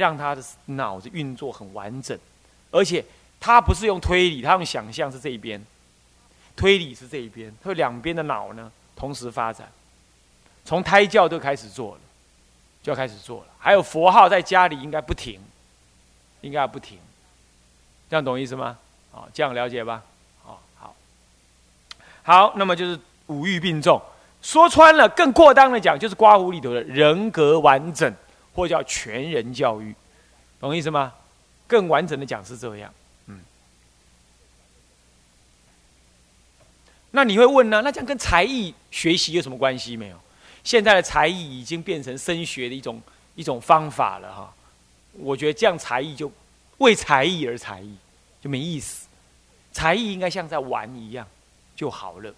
让他的脑子运作很完整，而且他不是用推理，他用想象是这一边，推理是这一边，他两边的脑呢同时发展。从胎教都开始做了，就要开始做了。还有佛号在家里应该不停，应该不停，这样懂意思吗？啊，这样了解吧？啊，好，好，那么就是五欲并重，说穿了，更过当的讲，就是刮胡里头的人格完整，或叫全人教育，懂意思吗？更完整的讲是这样，嗯。那你会问呢？那这样跟才艺学习有什么关系没有？现在的才艺已经变成升学的一种一种方法了哈，我觉得这样才艺就为才艺而才艺就没意思，才艺应该像在玩一样就好了。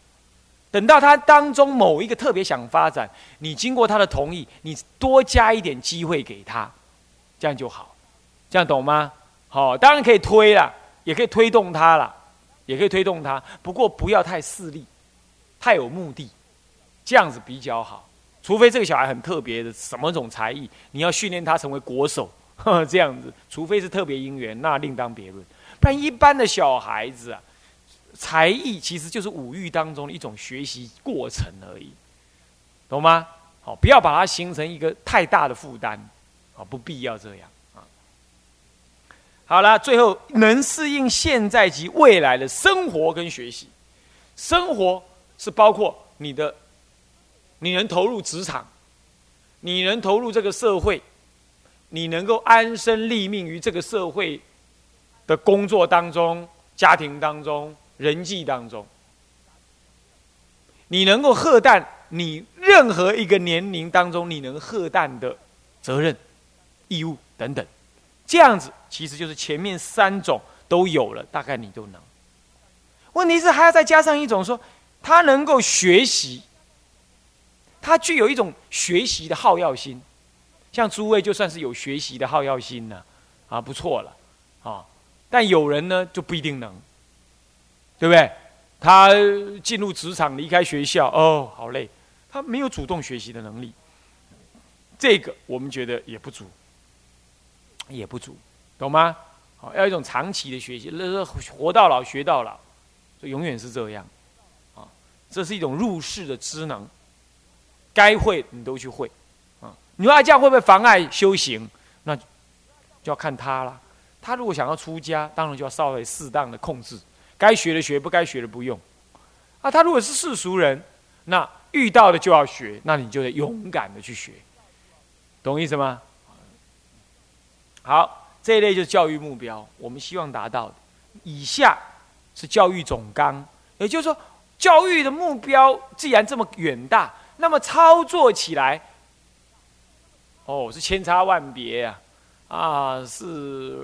等到他当中某一个特别想发展，你经过他的同意，你多加一点机会给他，这样就好，这样懂吗？好，当然可以推了，也可以推动他了，也可以推动他，不过不要太势利，太有目的，这样子比较好。除非这个小孩很特别的什么种才艺，你要训练他成为国手，这样子。除非是特别因缘，那另当别论。不然一般的小孩子啊，才艺其实就是五欲当中的一种学习过程而已，懂吗？好，不要把它形成一个太大的负担，啊，不必要这样啊。好了，最后能适应现在及未来的生活跟学习，生活是包括你的。你能投入职场，你能投入这个社会，你能够安身立命于这个社会的工作当中、家庭当中、人际当中，你能够荷担你任何一个年龄当中你能荷担的责任、义务等等，这样子其实就是前面三种都有了，大概你都能。问题是还要再加上一种说，他能够学习。他具有一种学习的好要心，像诸位就算是有学习的好要心呢，啊，不错了，啊，但有人呢就不一定能，对不对？他进入职场，离开学校，哦，好累，他没有主动学习的能力，这个我们觉得也不足，也不足，懂吗？好，要一种长期的学习，那是活到老学到老，就永远是这样，啊，这是一种入世的知能。该会你都去会，啊，你说这样会不会妨碍修行？那就要看他了。他如果想要出家，当然就要稍微适当的控制，该学的学，不该学的不用。啊，他如果是世俗人，那遇到的就要学，那你就得勇敢的去学，懂意思吗？好，这一类就是教育目标，我们希望达到的。以下是教育总纲，也就是说，教育的目标既然这么远大。那么操作起来，哦，是千差万别呀，啊，是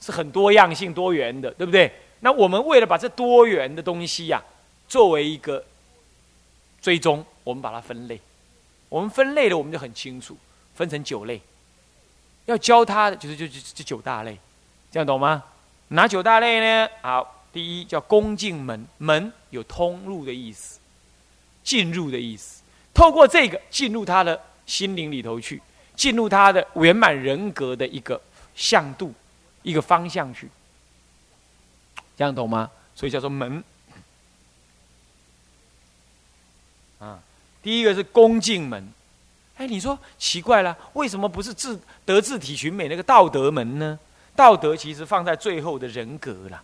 是很多样性、多元的，对不对？那我们为了把这多元的东西呀，作为一个追踪，我们把它分类。我们分类了，我们就很清楚，分成九类。要教他的就是就就这九大类，这样懂吗？哪九大类呢？好，第一叫恭敬门，门有通路的意思。进入的意思，透过这个进入他的心灵里头去，进入他的圆满人格的一个向度，一个方向去，这样懂吗？所以叫做门。啊，第一个是恭敬门，哎，你说奇怪了，为什么不是自德智体群美那个道德门呢？道德其实放在最后的人格了，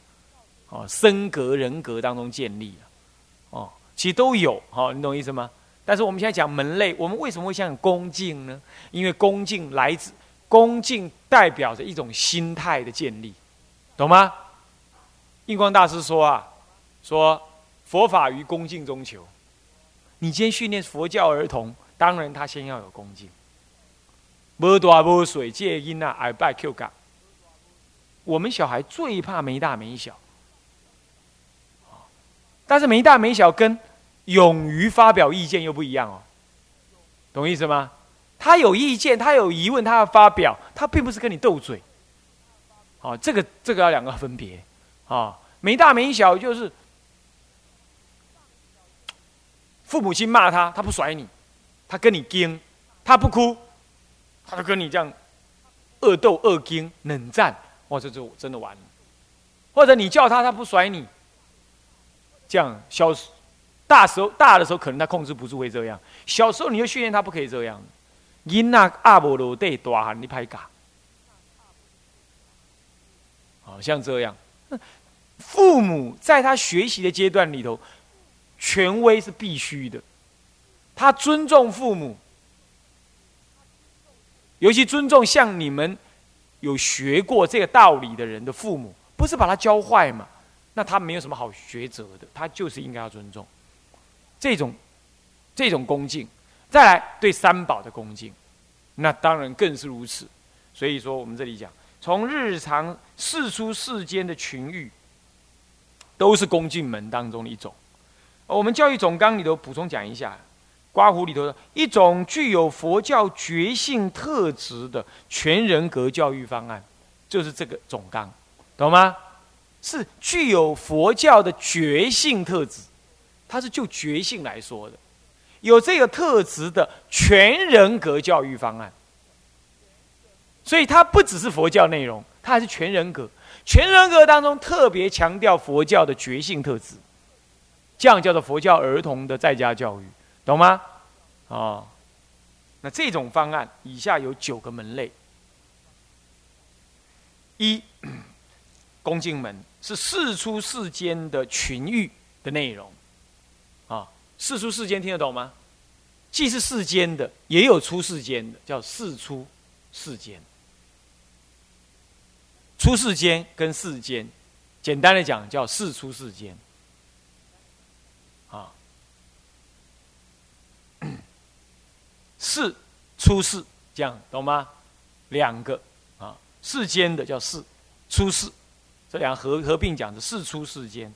哦，身格人格当中建立了，哦。其实都有，好，你懂意思吗？但是我们现在讲门类，我们为什么会讲恭敬呢？因为恭敬来自恭敬，代表着一种心态的建立，懂吗？印光大师说啊，说佛法于恭敬中求。你今天训练佛教儿童，当然他先要有恭敬。没大没水戒因啊，耳拜 Q 感。我们小孩最怕没大没小。但是没大没小跟勇于发表意见又不一样哦，懂意思吗？他有意见，他有疑问，他要发表，他并不是跟你斗嘴。好，这个这个要两个分别啊。没大没小就是父母亲骂他，他不甩你，他跟你惊，他不哭，他就跟你这样恶斗、恶惊、冷战，哇，这就真的完了。或者你叫他，他不甩你，这样小大时候大的时候可能他控制不住会这样，小时候你就训练他不可以这样。因那阿波罗对大汉你拍嘎，好像这样。父母在他学习的阶段里头，权威是必须的。他尊重父母，尤其尊重像你们有学过这个道理的人的父母，不是把他教坏嘛？那他没有什么好学责的，他就是应该要尊重这种这种恭敬。再来对三宝的恭敬，那当然更是如此。所以说，我们这里讲，从日常世出世间的群欲，都是恭敬门当中的一种。我们教育总纲里头补充讲一下，刮胡里头的一种具有佛教觉性特质的全人格教育方案，就是这个总纲，懂吗？是具有佛教的觉性特质，它是就觉性来说的。有这个特质的全人格教育方案，所以它不只是佛教内容，它还是全人格。全人格当中特别强调佛教的觉性特质，这样叫做佛教儿童的在家教育，懂吗？啊，那这种方案以下有九个门类：一，恭敬门是世出世间的群欲的内容。世出世间听得懂吗？既是世间的，也有出世间的，叫世出世间。出世间跟世间，简单的讲叫世出世间。啊，世出世这样懂吗？两个啊，世间的叫世出世，这两合合并讲的世出世间。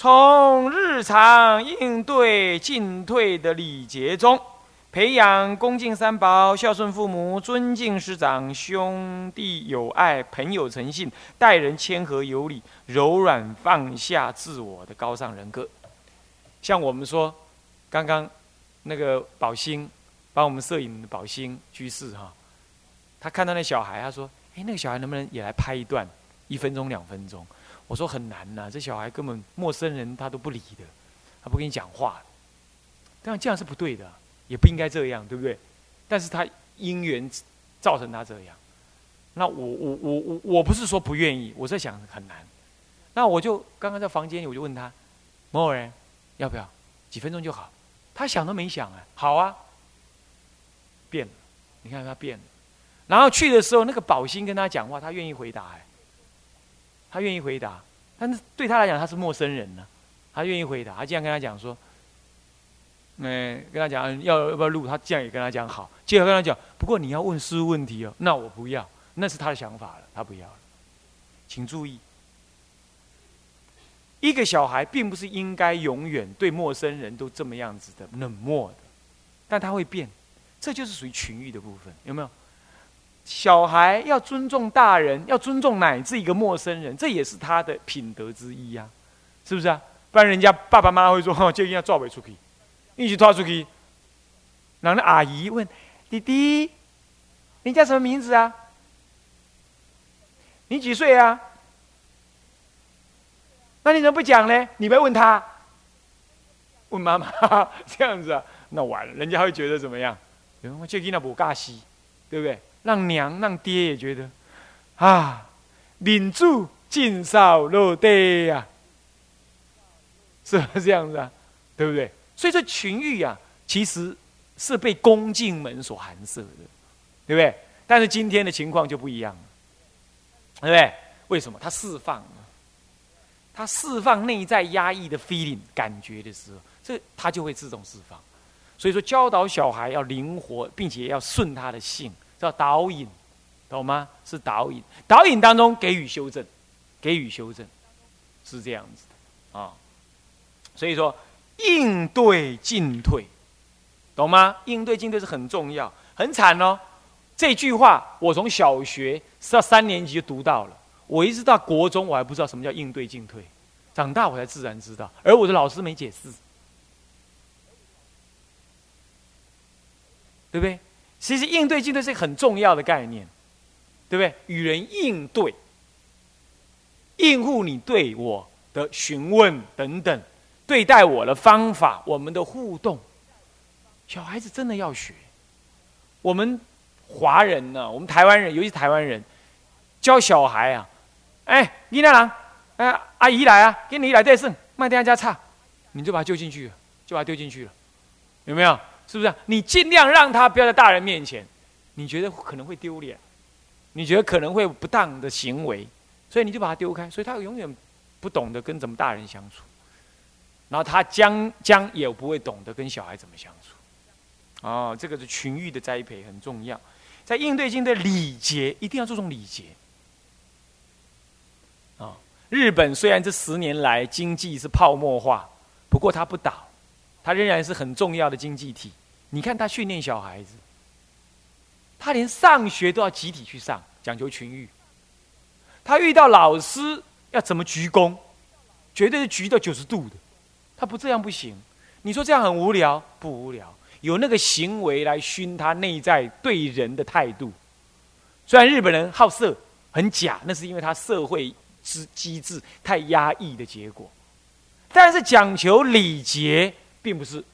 从日常应对进退的礼节中，培养恭敬三宝、孝顺父母、尊敬师长、兄弟友爱、朋友诚信、待人谦和有礼、柔软放下自我的高尚人格。像我们说，刚刚那个宝兴帮我们摄影的宝兴居士哈，他看到那小孩，他说：“哎，那个小孩能不能也来拍一段，一分钟、两分钟？”我说很难呐，这小孩根本陌生人他都不理的，他不跟你讲话。但这样是不对的，也不应该这样，对不对？但是他因缘造成他这样。那我我我我我不是说不愿意，我在想很难。那我就刚刚在房间里，我就问他，某某人要不要几分钟就好？他想都没想啊，好啊，变了，你看他变了。然后去的时候，那个宝兴跟他讲话，他愿意回答哎。他愿意回答，但是对他来讲他是陌生人呢。他愿意回答，他这样跟他讲说：“嗯，跟他讲要要不要录？”他这样也跟他讲好。接着跟他讲，不过你要问师问题哦。那我不要，那是他的想法了，他不要了。请注意，一个小孩并不是应该永远对陌生人都这么样子的冷漠的，但他会变，这就是属于群欲的部分，有没有？小孩要尊重大人，要尊重乃至一个陌生人，这也是他的品德之一呀，是不是啊？不然人家爸爸妈妈会说：“就应该抓尾出去，一起抓出去。”然后阿姨问：“弟弟，你叫什么名字啊？你几岁啊？那你怎么不讲呢？你不要问他，问妈妈这样子啊？那完了，人家会觉得怎么样？我就跟那不尬西，对不对？”让娘、让爹也觉得，啊，领住尽少落地呀，是不是这样子啊？对不对？所以这群欲啊，其实是被恭敬门所含摄的，对不对？但是今天的情况就不一样了，对不对？为什么？他释放，他释放内在压抑的 feeling 感觉的时候，这他就会自动释放。所以说，教导小孩要灵活，并且要顺他的性。叫导引，懂吗？是导引，导引当中给予修正，给予修正，是这样子的啊。所以说，应对进退，懂吗？应对进退是很重要，很惨哦。这句话我从小学到三年级就读到了，我一直到国中我还不知道什么叫应对进退，长大我才自然知道，而我的老师没解释。对不对？其实应对进退是很重要的概念，对不对？与人应对，应付你对我的询问等等，对待我的方法，我们的互动，小孩子真的要学。我们华人呢，我们台湾人，尤其台湾人，教小孩啊，哎，你那郎，哎，阿姨来啊，给你来带胜，卖点家差，你就把他丢进去，就把他丢进去了，有没有？是不是？你尽量让他不要在大人面前，你觉得可能会丢脸，你觉得可能会不当的行为，所以你就把他丢开，所以他永远不懂得跟怎么大人相处，然后他将将也不会懂得跟小孩怎么相处。哦，这个是群育的栽培很重要，在应对性的礼节一定要注重礼节。啊，日本虽然这十年来经济是泡沫化，不过它不倒，它仍然是很重要的经济体。你看他训练小孩子，他连上学都要集体去上，讲究群育。他遇到老师要怎么鞠躬，绝对是鞠到九十度的，他不这样不行。你说这样很无聊？不无聊，有那个行为来熏他内在对人的态度。虽然日本人好色很假，那是因为他社会之机制太压抑的结果。但是讲求礼节，并不是。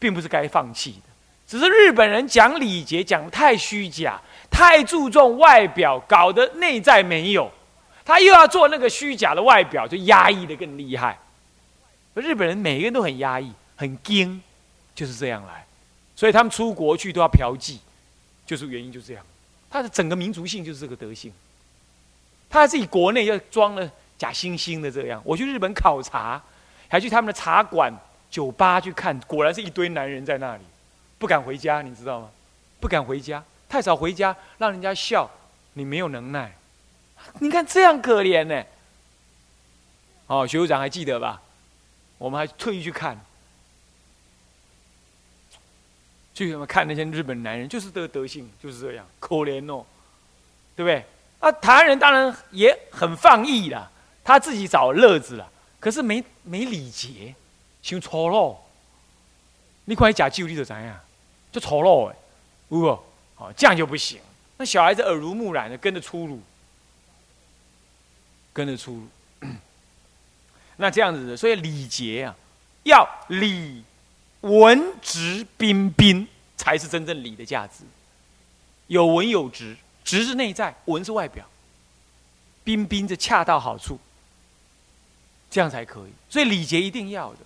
并不是该放弃的，只是日本人讲礼节讲的太虚假，太注重外表，搞得内在没有。他又要做那个虚假的外表，就压抑的更厉害。日本人每一个人都很压抑，很惊，就是这样来。所以他们出国去都要嫖妓，就是原因就这样。他的整个民族性就是这个德性。他自己国内要装了假惺惺的这样。我去日本考察，还去他们的茶馆。酒吧去看，果然是一堆男人在那里，不敢回家，你知道吗？不敢回家，太早回家，让人家笑，你没有能耐。你看这样可怜呢。哦，学务长还记得吧？我们还特意去看，去什么看那些日本男人，就是这个德性，就是这样，可怜哦，对不对？啊，台湾人当然也很放逸啦，他自己找乐子了，可是没没礼节。像粗鲁，你看伊食酒，你就知影，就粗鲁诶，有无？哦，这样就不行。那小孩子耳濡目染的，跟着粗鲁，跟着粗鲁。那这样子的，所以礼节啊，要礼文质彬彬，才是真正礼的价值。有文有直，直是内在，文是外表，彬彬就恰到好处，这样才可以。所以礼节一定要的。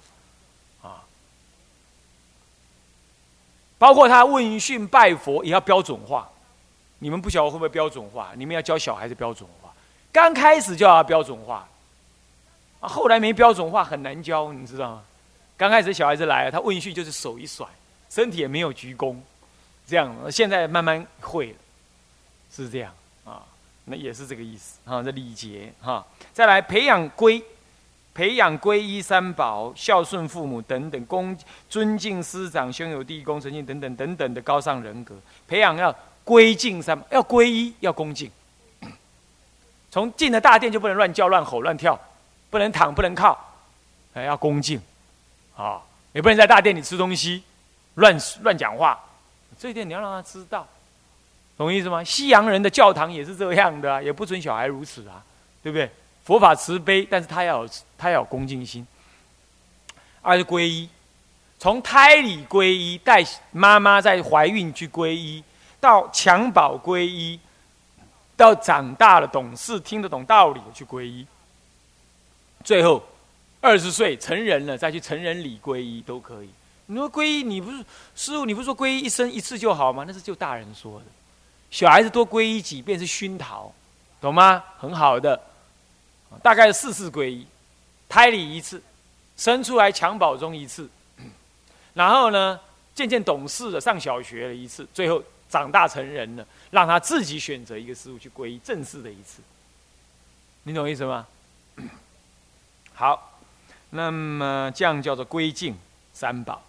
包括他问讯拜佛也要标准化，你们不晓得会不会标准化？你们要教小孩子标准化，刚开始就要标准化，啊，后来没标准化很难教，你知道吗？刚开始小孩子来，他问讯就是手一甩，身体也没有鞠躬，这样，现在慢慢会了，是这样啊，那也是这个意思啊，这礼节哈，再来培养规。培养皈依三宝、孝顺父母等等，恭尊敬师长、兄友弟恭、诚信等等等等的高尚人格。培养要归敬三，要皈依，要恭敬。从进了大殿就不能乱叫、乱吼、乱跳，不能躺、不能靠，还要恭敬。啊，也不能在大殿里吃东西，乱乱讲话。这一点你要让他知道，懂意思吗？西洋人的教堂也是这样的，也不准小孩如此啊，对不对？佛法慈悲，但是他要有他要有恭敬心。二是皈依，从胎里皈依，带妈妈在怀孕去皈依，到襁褓皈依，到长大了懂事听得懂道理去皈依，最后二十岁成人了再去成人礼皈依都可以。你说皈依，你不是师傅，你不是说皈依一生一次就好吗？那是就大人说的，小孩子多皈依几遍是熏陶，懂吗？很好的。大概四次皈依，胎里一次，生出来襁褓中一次，然后呢，渐渐懂事了，上小学了一次，最后长大成人了，让他自己选择一个师傅去皈依正式的一次。你懂意思吗？好，那么这样叫做归敬三宝。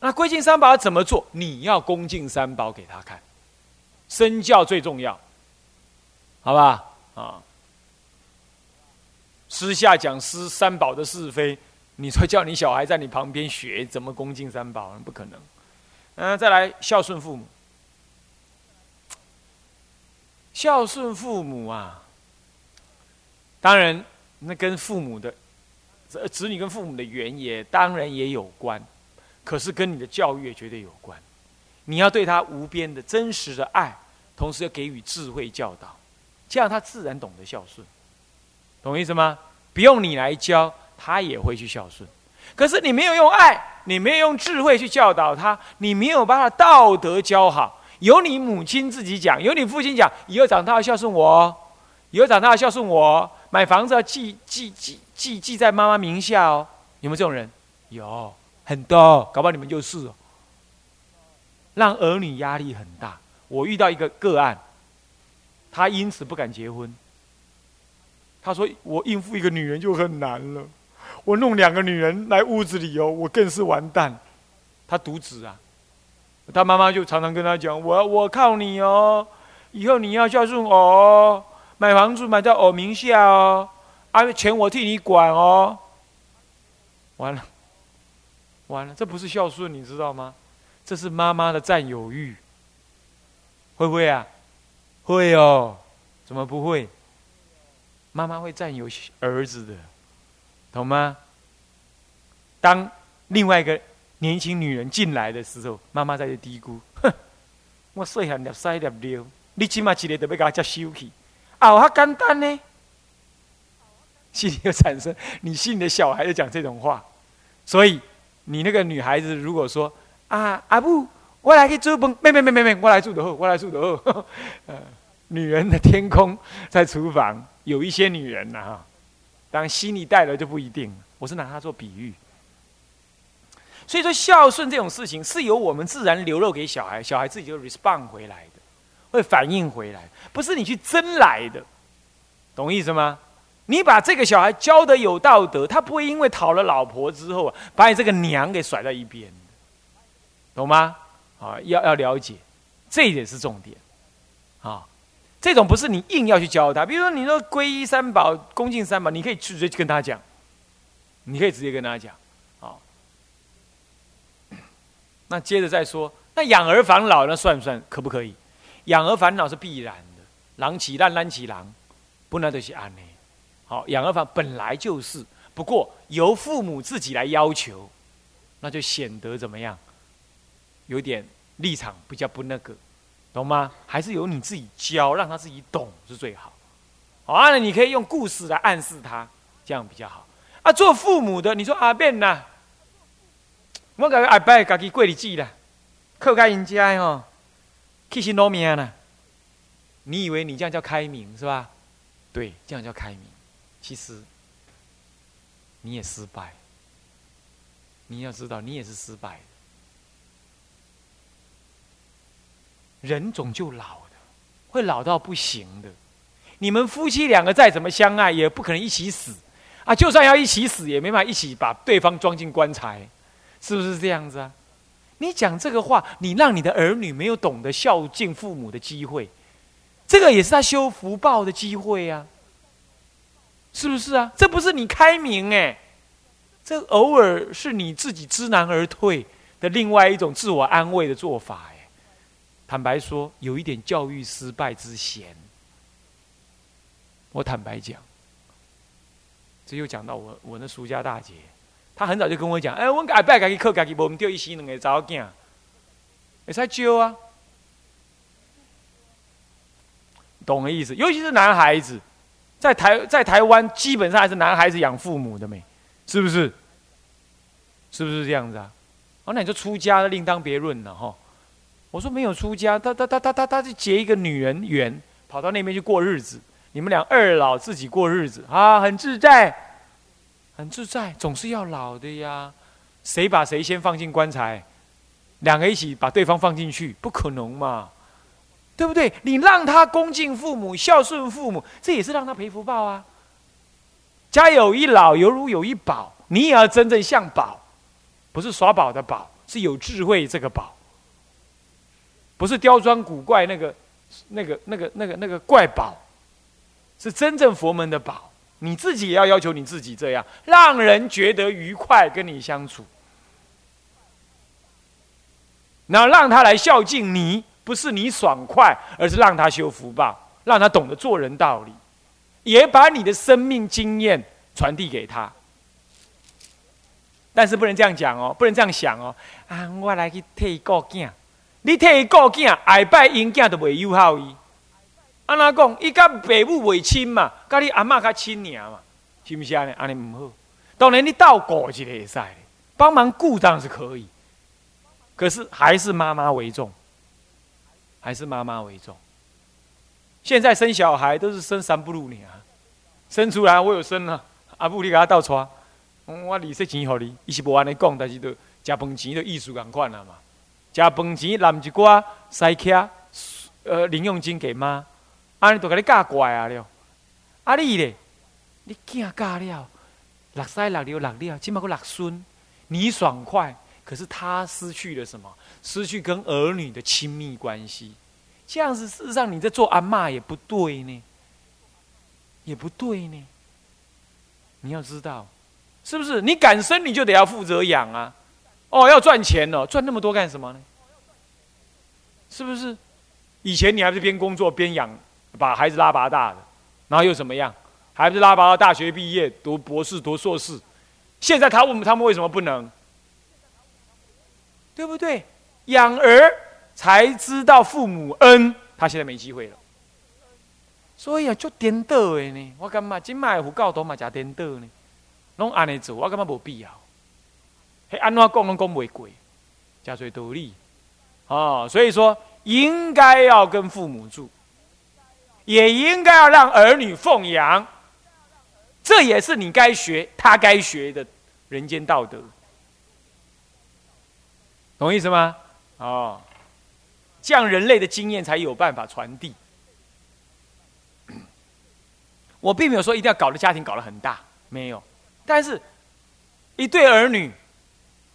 那归敬三宝要怎么做？你要恭敬三宝给他看，身教最重要，好吧？啊。私下讲师三宝的是非，你说叫你小孩在你旁边学怎么恭敬三宝，不可能。嗯，再来孝顺父母。孝顺父母啊，当然，那跟父母的子女跟父母的缘也当然也有关，可是跟你的教育也绝对有关。你要对他无边的真实的爱，同时要给予智慧教导，这样他自然懂得孝顺，懂意思吗？不用你来教，他也会去孝顺。可是你没有用爱，你没有用智慧去教导他，你没有把他道德教好。由你母亲自己讲，由你父亲讲，以后长大要孝顺我，以后长大要孝顺我，买房子要记记记记记在妈妈名下哦。有没有这种人？有很多，搞不好你们就是哦。让儿女压力很大。我遇到一个个案，他因此不敢结婚。他说：“我应付一个女人就很难了，我弄两个女人来屋子里哦，我更是完蛋。”他独子啊。他妈妈就常常跟他讲：“我我靠你哦，以后你要孝顺我哦，买房子买在我名下哦，啊，钱我替你管哦。”完了，完了，这不是孝顺，你知道吗？这是妈妈的占有欲，会不会啊？会哦，怎么不会？妈妈会占有儿子的，懂吗？当另外一个。年轻女人进来的时候，妈妈在这嘀咕：“哼，我细汉粒塞粒尿，你起码一个都要给他接收去，啊，好简单呢。”心里就产生，你心里的小孩就讲这种话，所以你那个女孩子如果说：“啊，阿布，我来去煮饭，没没没没没，我来住的后，我来住的好。”呃，女人的天空在厨房，有一些女人呐哈，当然心里带了就不一定。我是拿它做比喻。所以说孝顺这种事情是由我们自然流露给小孩，小孩自己就 respond 回来的，会反应回来，不是你去争来的，懂意思吗？你把这个小孩教的有道德，他不会因为讨了老婆之后，把你这个娘给甩在一边，懂吗？啊，要要了解，这一点是重点，啊，这种不是你硬要去教他，比如说你说皈依三宝、恭敬三宝，你可以直接跟他讲，你可以直接跟他讲。啊那接着再说，那养儿防老那算不算？可不可以？养儿防老是必然的，狼起烂，烂起狼，不能都是安呢。好，养儿防本来就是，不过由父母自己来要求，那就显得怎么样？有点立场比较不那个，懂吗？还是由你自己教，让他自己懂是最好。好啊，你可以用故事来暗示他，这样比较好。啊，做父母的，你说阿变呐？我感觉阿伯家己过日子啦，靠家人家吼，去心劳命啦。你以为你这样叫开明是吧？对，这样叫开明。其实你也失败。你要知道，你也是失败的。人总就老的，会老到不行的。你们夫妻两个再怎么相爱，也不可能一起死啊！就算要一起死，也没法一起把对方装进棺材。是不是这样子啊？你讲这个话，你让你的儿女没有懂得孝敬父母的机会，这个也是他修福报的机会呀。是不是啊？这不是你开明哎，这偶尔是你自己知难而退的另外一种自我安慰的做法。坦白说，有一点教育失败之嫌。我坦白讲，这又讲到我我那苏家大姐。她很早就跟我讲，哎，我阿伯家己靠家己，无唔掉一死两个查某囝，会使教啊，懂的意思？尤其是男孩子，在台在台湾，基本上还是男孩子养父母的没，是不是？是不是这样子啊？哦，那你就出家另当别论了哈。我说没有出家，他他他他他他去结一个女人缘，跑到那边去过日子，你们俩二老自己过日子啊，很自在。很自在，总是要老的呀。谁把谁先放进棺材？两个一起把对方放进去，不可能嘛？对不对？你让他恭敬父母、孝顺父母，这也是让他赔福报啊。家有一老，犹如有一宝。你也要真正像宝，不是耍宝的宝，是有智慧这个宝，不是刁钻古怪那个、那个、那个、那个、那个怪宝，是真正佛门的宝。你自己也要要求你自己这样，让人觉得愉快跟你相处。然后让他来孝敬你，不是你爽快，而是让他修福报，让他懂得做人道理，也把你的生命经验传递给他。但是不能这样讲哦，不能这样想哦。啊，我来去替顾囝，你替伊顾囝，下摆因囝都袂友好伊。安怎讲？伊甲爸母袂亲嘛，甲你阿嬷较亲尔嘛，是不是安尼？安尼唔好。当然你倒顾一个会使，帮忙顾当是可以，可是还是妈妈为重，还是妈妈为重。现在生小孩都是生三不如你啊，生出来我有生啊，阿母你给他倒带。我利息钱予你，伊是无安尼讲，但是都食饭钱都意思共款啊嘛。食饭钱揽一寡塞卡，呃，零用金给妈，安尼都甲你教乖啊了。啊你咧，你囝教了，六塞六了六了，起码个六孙，你爽快，可是他失去了什么？失去跟儿女的亲密关系。这样子事实上你在做阿妈也不对呢，也不对呢。你要知道。是不是你敢生你就得要负责养啊？哦，要赚钱哦，赚那么多干什么呢？是不是？以前你还是边工作边养，把孩子拉拔大的，然后又怎么样？还不是拉拔到大学毕业，读博士、读硕士，现在他问他们为什么不能？对不对？养儿才知道父母恩，他现在没机会了。所以啊，就颠倒的呢。我感觉今麦胡教导嘛，加颠倒呢。拢安尼做，我感觉无必要。嘿，安怎讲拢讲袂过，加最道理。哦，所以说应该要跟父母住，也应该要让儿女奉养，这也是你该学，他该学的人间道德。懂意思吗？哦，这样人类的经验才有办法传递。我并没有说一定要搞得家庭搞得很大，没有。但是，一对儿女，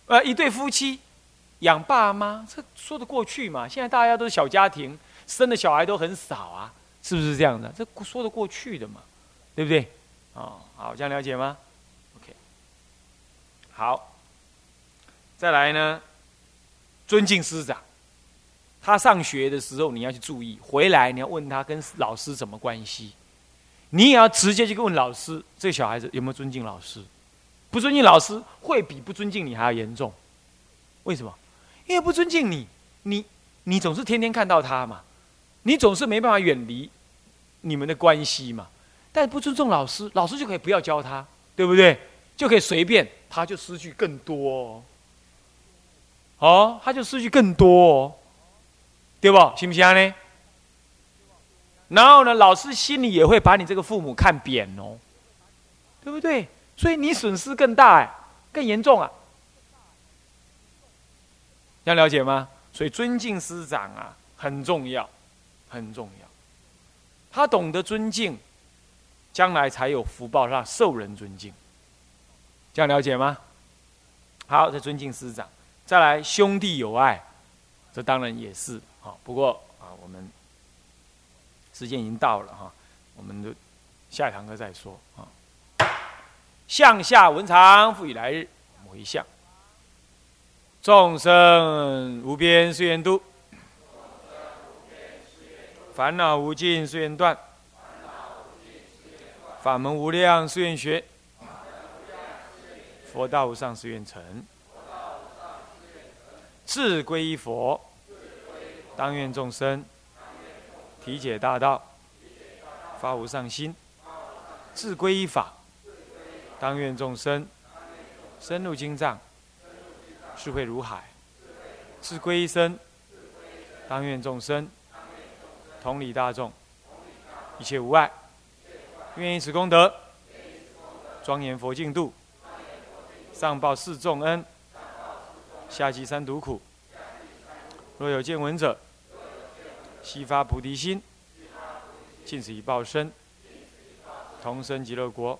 呃，一对夫妻养爸妈，这说得过去嘛？现在大家都是小家庭，生的小孩都很少啊，是不是这样的？这说得过去的嘛？对不对？哦，好，这样了解吗？OK，好，再来呢，尊敬师长。他上学的时候你要去注意，回来你要问他跟老师什么关系。你也要直接去问老师，这小孩子有没有尊敬老师？不尊敬老师，会比不尊敬你还要严重。为什么？因为不尊敬你，你你总是天天看到他嘛，你总是没办法远离你们的关系嘛。但不尊重老师，老师就可以不要教他，对不对？就可以随便，他就失去更多。哦，他就失去更多，哦，对不？行不行呢？然后呢，老师心里也会把你这个父母看扁哦，对不对？所以你损失更大哎，更严重啊，要了解吗？所以尊敬师长啊，很重要，很重要。他懂得尊敬，将来才有福报让受人尊敬。这样了解吗？好，这尊敬师长，再来兄弟友爱，这当然也是好。不过啊，我们。时间已经到了哈，我们就下一堂课再说啊。向下文长赋予来日，某一项。众生无边誓愿度，烦恼无尽誓愿断，法门无量誓愿学，佛道无上誓愿成。志归一佛，当愿众生。体解大道，发无上心，自归依法，当愿众生深入经藏，智慧如海；自归依身，当愿众生同理大众，一切无碍。愿以此功德，庄严佛净土，上报四重恩，下济三毒苦。若有见闻者，悉发菩提心，尽此一报身，同生极乐国。